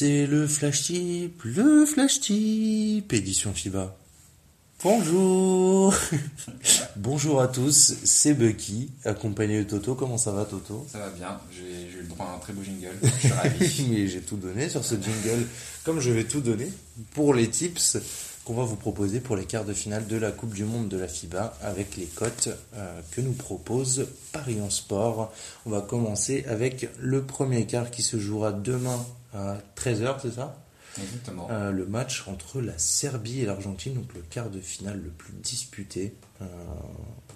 C'est le flash tip, le flash tip, édition FIBA. Bonjour Bonjour à tous, c'est Bucky, accompagné de Toto. Comment ça va Toto? Ça va bien, j'ai eu le droit à un très beau jingle, je suis ravi. J'ai tout donné sur ce jingle, comme je vais tout donner pour les tips qu'on va vous proposer pour les quarts de finale de la Coupe du Monde de la FIBA avec les cotes euh, que nous propose Paris en Sport. On va commencer avec le premier quart qui se jouera demain à 13h, c'est ça? Exactement. Euh, le match entre la Serbie et l'Argentine, donc le quart de finale le plus disputé, euh,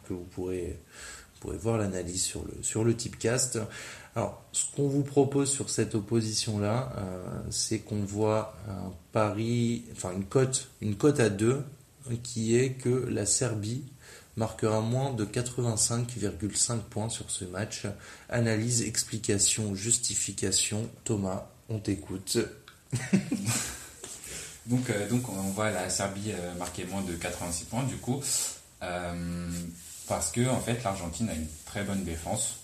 que vous pourrez, vous pourrez voir l'analyse sur le, sur le Tipcast. Alors, ce qu'on vous propose sur cette opposition-là, euh, c'est qu'on voit un pari, enfin une cote, une cote à deux, qui est que la Serbie marquera moins de 85,5 points sur ce match. Analyse, explication, justification. Thomas, on t'écoute. donc, euh, donc on voit la Serbie euh, marquer moins de 86 points du coup, parce que en fait l'Argentine a une très bonne défense.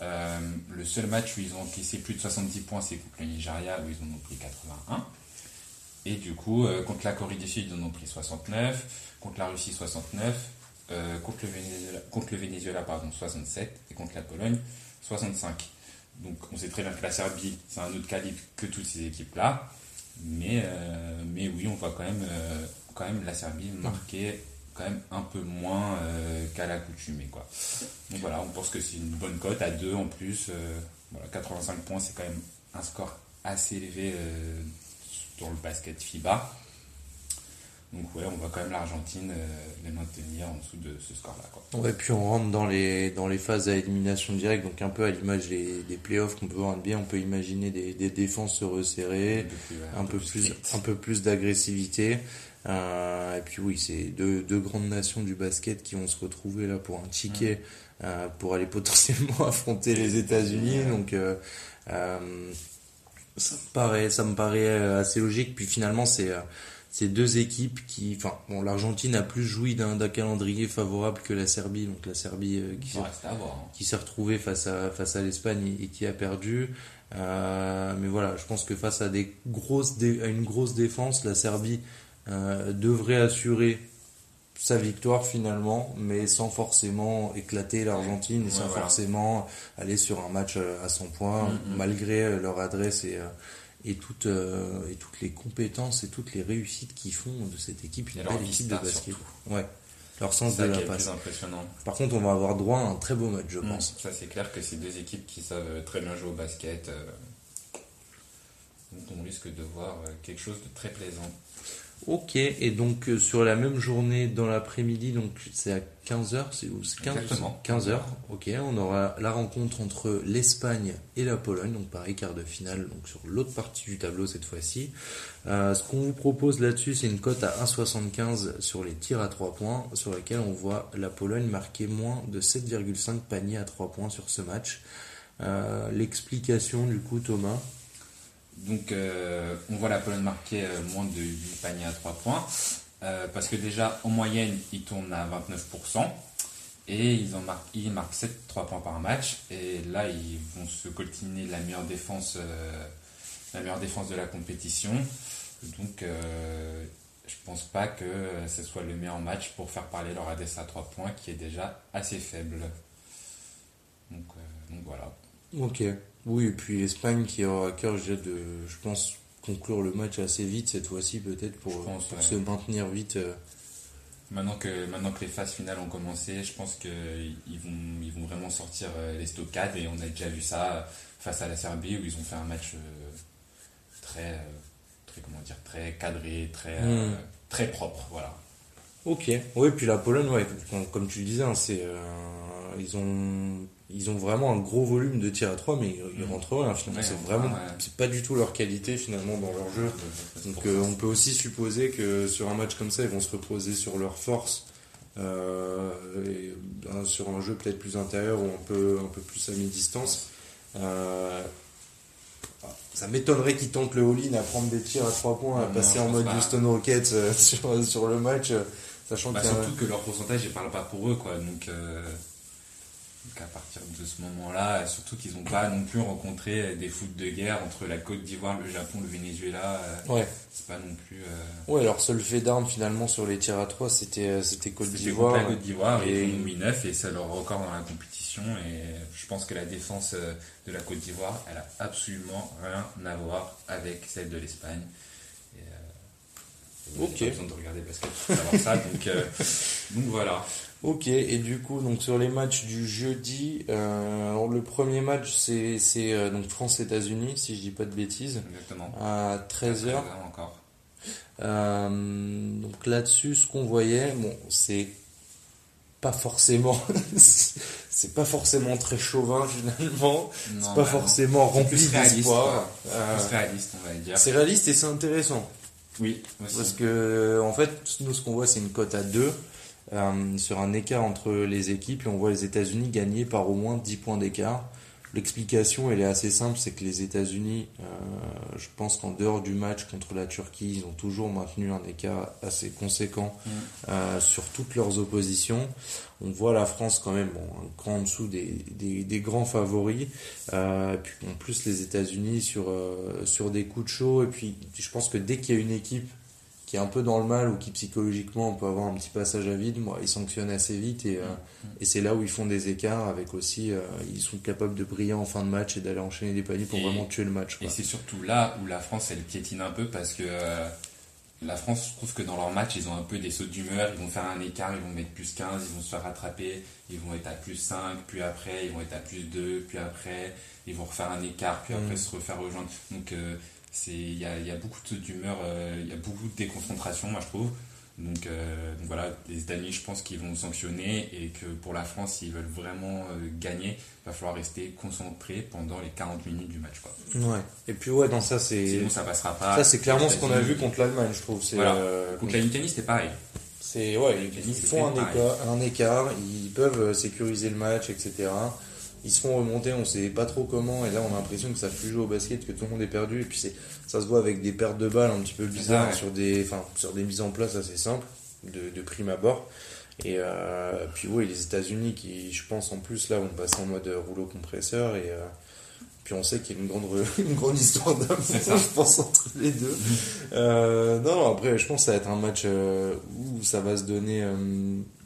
Euh, le seul match où ils ont encaissé plus de 70 points, c'est contre le Nigeria où ils en ont pris 81. Et du coup, euh, contre la Corée du Sud, ils en ont pris 69, contre la Russie 69, euh, contre, le Venezuela, contre le Venezuela pardon, 67 et contre la Pologne 65. Donc on sait très bien que la Serbie, c'est un autre calibre que toutes ces équipes-là. Mais, mais oui, on voit quand même, quand même la Serbie marquer quand même un peu moins euh, qu'à l'accoutumée. Quoi. Donc voilà, on pense que c'est une bonne cote à 2 en plus. euh, voilà, 85 points, c'est quand même un score assez élevé euh, dans le basket FIBA. Donc ouais, on voit quand même l'Argentine euh, les maintenir en dessous de ce score-là. Quoi. Ouais, puis on rentre dans les, dans les phases à élimination directe, donc un peu à l'image des, des playoffs qu'on peut voir en NBA, on peut imaginer des, des défenses se resserrer, un peu plus, un peu plus d'agressivité. Euh, et puis oui, c'est deux, deux grandes nations du basket qui vont se retrouver là pour un ticket euh, pour aller potentiellement affronter les États-Unis. Donc euh, euh, ça me paraît, ça me paraît euh, assez logique. Puis finalement, c'est c'est deux équipes qui, enfin, bon, l'Argentine a plus joui d'un calendrier favorable que la Serbie, donc la Serbie euh, qui hein. qui s'est retrouvé face à face à l'Espagne et, et qui a perdu. Euh, mais voilà, je pense que face à des grosses dé- à une grosse défense, la Serbie euh, devrait assurer sa victoire finalement, mais sans forcément éclater l'Argentine et Ouais, sans voilà. forcément aller sur un match euh, à 100 points, Mhm. malgré euh, leur adresse et, euh, et, toutes, euh, et toutes les compétences et toutes les réussites qu'ils font de cette équipe, une belle équipe de basket. Ouais, leur sens de la qui passe. impressionnant. Par contre, on va avoir droit à un très beau match, je Mm. pense. Ça, c'est clair que c'est deux équipes qui savent très bien jouer au basket. euh, Donc, on risque de voir euh, quelque chose de très plaisant. Ok, et donc euh, sur la même journée dans l'après-midi, donc c'est à 15h, c'est où C'est 15 Exactement. 15h, ok, on aura la rencontre entre l'Espagne et la Pologne, donc pareil, quart de finale, donc sur l'autre partie du tableau cette fois-ci. Euh, ce qu'on vous propose là-dessus, c'est une cote à 1,75 sur les tirs à 3 points, sur laquelle on voit la Pologne marquer moins de 7,5 paniers à 3 points sur ce match. Euh, L'explication du coup, Thomas? Donc, euh, on voit la Pologne marquer euh, moins de 8 paniers à 3 points. euh, parce que déjà, en moyenne, ils tournent à 29%. Et ils, en marquent, ils marquent 7 3 points par match. Et là, ils vont se coltiner la meilleure défense, la meilleure défense de la compétition. Donc, je pense pas que ce soit le meilleur match pour faire parler leur ADS à 3 points, qui est déjà assez faible. Donc, donc voilà. Ok. Oui, et puis l'Espagne qui aura à cœur de, je pense, conclure le match assez vite cette fois-ci peut-être pour, pense, pour ouais. se maintenir vite. euh. Maintenant que, maintenant que les phases finales ont commencé, je pense qu'ils vont, ils vont vraiment sortir euh, les stockades et on a déjà vu ça face à la Serbie où ils ont fait un match euh, très, euh, très, comment dire, très cadré, très, euh, Mm. très propre. Voilà. Ok. Oui, puis la Pologne, ouais, comme, comme tu le disais, hein, c'est, euh, ils ont, ils ont vraiment un gros volume de tirs à 3 mais ils, Mm. rentrent rien. Finalement, Ouais, c'est vraiment, ouais. c'est pas du tout leur qualité finalement dans leur jeu. Donc euh, on peut aussi supposer que sur un match comme ça, ils vont se reposer sur leur force, euh, et, euh, sur un jeu peut-être plus intérieur ou un peu, un peu plus à mi-distance. Euh, ça m'étonnerait qu'ils tentent le all-in à prendre des tirs à 3 points, à Non, passer en mode pas. Houston Rockets sur, sur le match, sachant Bah, a- surtout que leur pourcentage, ne parle pas pour eux, quoi. Donc, euh, à partir de ce moment-là, surtout qu'ils n'ont pas non plus rencontré des foot de guerre entre la Côte d'Ivoire, le Japon, le Venezuela. Euh, ouais. C'est pas non plus. Euh... Ouais, leur seul fait d'armes finalement sur les tirs à 3, c'était euh, c'était Côte d'Ivoire. la Côte d'Ivoire et ils ont mis 9 et c'est leur record dans la compétition. Et je pense que la défense euh, de la Côte d'Ivoire, elle a absolument rien à voir avec celle de l'Espagne. Ok. Pas besoin de regarder basket pour savoir ça. Donc, donc voilà. Ok, et du coup, donc sur les matchs du jeudi, euh, le premier match c'est euh, donc France-États-Unis, si je dis pas de bêtises, Exactement. à 13h. encore. Euh, donc là-dessus, ce qu'on voyait, bon, c'est pas forcément, c'est pas forcément très chauvin finalement, c'est pas bah forcément rempli d'espoir. Euh, c'est réaliste, on va dire. C'est réaliste et c'est intéressant. Oui, aussi. Parce que en fait, nous ce qu'on voit, c'est une cote à 2. Euh, sur un écart entre les équipes et on voit les États-Unis gagner par au moins 10 points d'écart. L'explication, elle est assez simple, c'est que les États-Unis, euh, je pense qu'en dehors du match contre la Turquie, ils ont toujours maintenu un écart assez conséquent Mm. euh, sur toutes leurs oppositions. On voit la France quand même bon, un cran en dessous des, des, des grands favoris. Euh, puis en plus les États-Unis sur, sur des coups de chaud. Et puis je pense que dès qu'il y a une équipe qui est un peu dans le mal ou qui psychologiquement on peut avoir un petit passage à vide, moi, ils sanctionnent assez vite et, euh, et c'est là où ils font des écarts avec aussi, euh, ils sont capables de briller en fin de match et d'aller enchaîner des paniers pour Et- vraiment tuer le match. Et c'est surtout là où la France, elle piétine un peu parce que euh, la France, je trouve que dans leur match, ils ont un peu des sauts d'humeur. Ils vont faire un écart, ils vont mettre plus 15, ils vont se faire rattraper, ils vont être à plus 5, puis après, ils vont être à plus 2, puis après, ils vont refaire un écart, puis après Mm. se refaire rejoindre. Donc, il y a, il y a beaucoup d'humeur, euh, il y a beaucoup de déconcentration, moi, je trouve. Donc, euh, donc voilà, les États-Unis, je pense qu'ils vont sanctionner et que pour la France, s'ils veulent vraiment euh, gagner, il va falloir rester concentré pendant les 40 minutes du match. Quoi. Ouais. Et puis ouais, dans ça c'est, Sinon, ça passera pas. ça c'est clairement ce qu'on a vu contre l'Allemagne, je trouve. Voilà. euh, Contre la Lituanie, c'était pareil. C'est ouais, ils, ils font un écart, un écart, ils peuvent sécuriser le match, etc. Ils se font remonter, on sait pas trop comment, et là on a l'impression que ça plus jouer au basket, que tout le monde est perdu, et puis c'est, ça se voit avec des pertes de balles un petit peu bizarres ouais. sur des, enfin sur des mises en place assez simples de, de prime abord. Et euh, puis oui, les États-Unis qui, je pense en plus là, vont passer en mode rouleau compresseur et euh, puis on sait qu'il y a une grande, une grande histoire d'amour, je pense, entre les deux. Euh, non, après, je pense que ça va être un match où ça va se donner.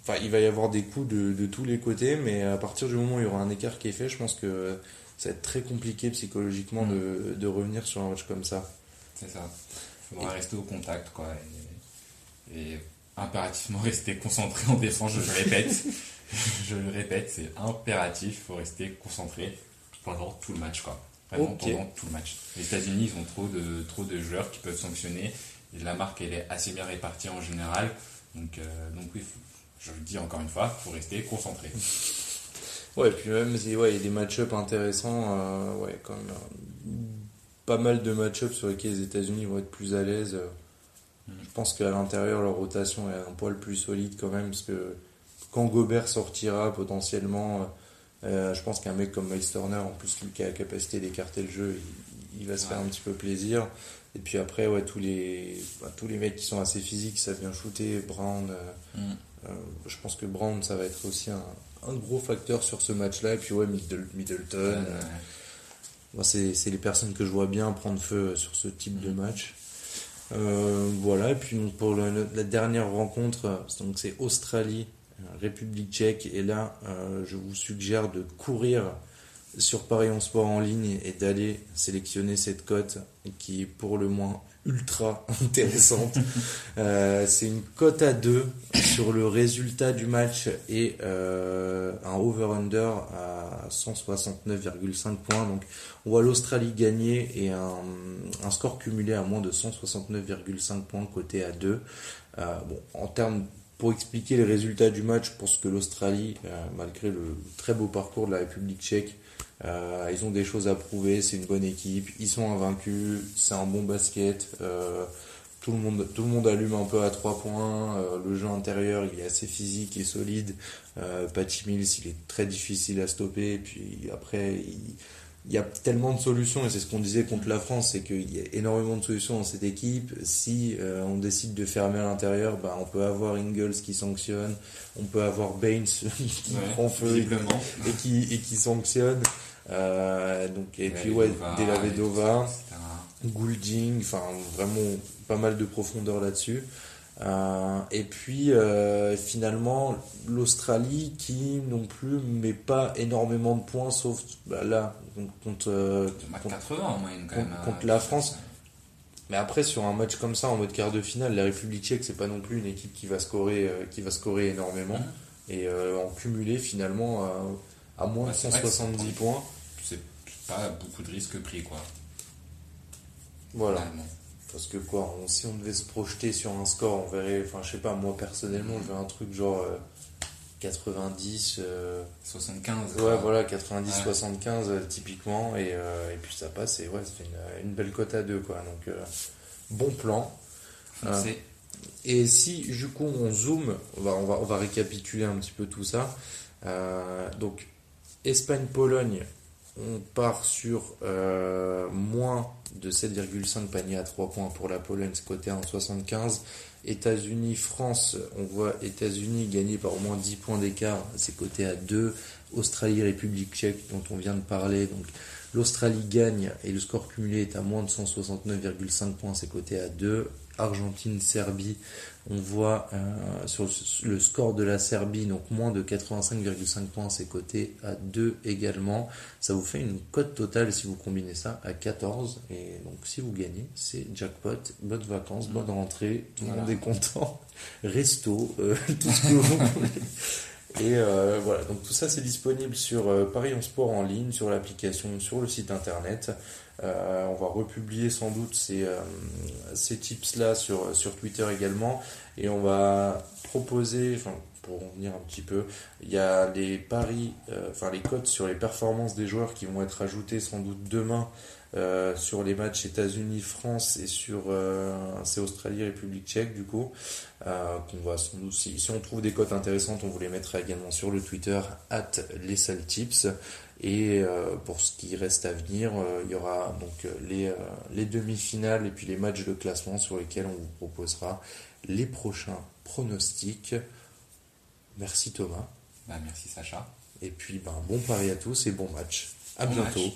Enfin, il va y avoir des coups de, de tous les côtés, mais à partir du moment où il y aura un écart qui est fait, je pense que ça va être très compliqué psychologiquement de, de revenir sur un match comme ça. C'est ça. Il faudra rester au contact, quoi. Et, et impérativement rester concentré en défense, je le répète. je le répète, c'est impératif. Il faut rester concentré pendant tout le match, quoi. Vraiment pendant tout le match. Les États-Unis, ils ont trop de, trop de joueurs qui peuvent sanctionner. Et la marque, elle est assez bien répartie en général. Donc, euh, donc oui, faut- je le dis encore une fois, il faut rester concentré. Ouais, puis même ouais, il y a des match-ups intéressants, euh, ouais, quand même, euh, pas mal de match-ups sur lesquels les États-Unis vont être plus à l'aise. euh. Mm. Je pense qu'à l'intérieur, leur rotation est un poil plus solide quand même, parce que quand Gobert sortira potentiellement, euh, je pense qu'un mec comme Miles Turner, en plus qui a la capacité d'écarter le jeu, il, il va se faire un petit peu plaisir. Et puis après, ouais, tous les, bah, tous les mecs qui sont assez physiques, ça vient shooter. Brown, euh, euh, je pense que Brown, ça va être aussi un, un gros facteur sur ce match-là. Et puis ouais, Middle- Middleton, Euh, euh, c'est les personnes que je vois bien prendre feu sur ce type de Mhm. match. Euh, voilà, et puis donc, pour le- la dernière rencontre, euh, c'est Australie, euh, République tchèque, et là, euh, je vous suggère de courir sur Paris en sport en ligne et d'aller sélectionner cette cote qui est pour le moins ultra intéressante. Euh, c'est une cote à 2 sur le résultat du match et euh, un over-under à 169,5 points. Donc on voit l'Australie gagner et un, un score cumulé à moins de 169,5 points côté à 2. Euh, bon, en termes pour expliquer les résultats du match, je pense que l'Australie, malgré le très beau parcours de la République tchèque, euh, ils ont des choses à prouver, c'est une bonne équipe, ils sont invaincus, c'est un bon basket, euh, tout, le monde, tout le monde allume un peu à 3 points, euh, le jeu intérieur il est assez physique et solide, euh, Patty Mills il est très difficile à stopper, et puis après il, il y a tellement de solutions, et c'est ce qu'on disait contre la France, c'est qu'il y a énormément de solutions dans cette équipe. Si euh, on décide de fermer à l'intérieur, bah, on peut avoir Ingles qui sanctionne, on peut avoir Baines qui prend feu et, qui, et qui sanctionne. Euh, donc, et puis ouais, Della Vedova, Goulding, enfin vraiment pas mal de profondeur là-dessus. Euh, et puis euh, finalement l'Australie qui non plus met pas énormément de points sauf bah, là contre, euh, contre, 80 en moyenne quand même, contre la France. Mais après sur un match comme ça en mode quart de finale, la République tchèque c'est pas non plus une équipe qui va scorer qui va scorer énormément et en cumulé finalement à, moins de 170 points. C'est pas beaucoup de risques pris quoi. Voilà. Parce que quoi, si on devait se projeter sur un score, on verrait, enfin je sais pas, moi personnellement, je veux un truc genre 90... 75. Ouais, voilà, 90-75 euh, typiquement, et, euh, et, puis ça passe, et ouais, ça fait une, une, belle cote à deux, quoi. Donc, euh, bon plan. et si, du coup, on zoome, on va, on va, on va récapituler un petit peu tout ça. donc, Espagne-Pologne, on part sur moins de 7,5 paniers à 3 points pour la Pologne, c'est côté 1,75. États-Unis, France, on voit États-Unis gagner par au moins 10 points d'écart, c'est côté à 2. Australie, République tchèque, dont on vient de parler, donc l'Australie gagne et le score cumulé est à moins de 169,5 points, c'est côté à 2. Argentine, Serbie, on voit euh, sur le score de la Serbie, donc moins de 85,5 points, c'est coté à 2 également. Ça vous fait une cote totale si vous combinez ça à 14. Et donc si vous gagnez, c'est jackpot, bonnes vacances, bonne rentrée, tout le monde est content, resto, euh, tout ce que vous voulez. Et euh, voilà, donc tout ça c'est disponible sur Paris en Sport en ligne, sur l'application, sur le site internet. Euh, on va republier sans doute ces, euh, ces tips-là sur, sur Twitter également. Et on va proposer, enfin, pour revenir un petit peu, il y a les paris, euh, enfin les cotes sur les performances des joueurs qui vont être ajoutés sans doute demain sur les matchs États-Unis-France et sur c'est Australie-République tchèque du coup. qu'on va sans doute, si, si, on trouve des cotes intéressantes, on vous les mettra également sur le Twitter at les tips. Et euh, pour ce qui reste à venir, euh, il y aura donc euh, les, les demi-finales et puis les matchs de classement sur lesquels on vous proposera les prochains pronostics. Merci Thomas. Bah, merci Sacha. Et puis ben, bon pari à tous et bon match. À bientôt.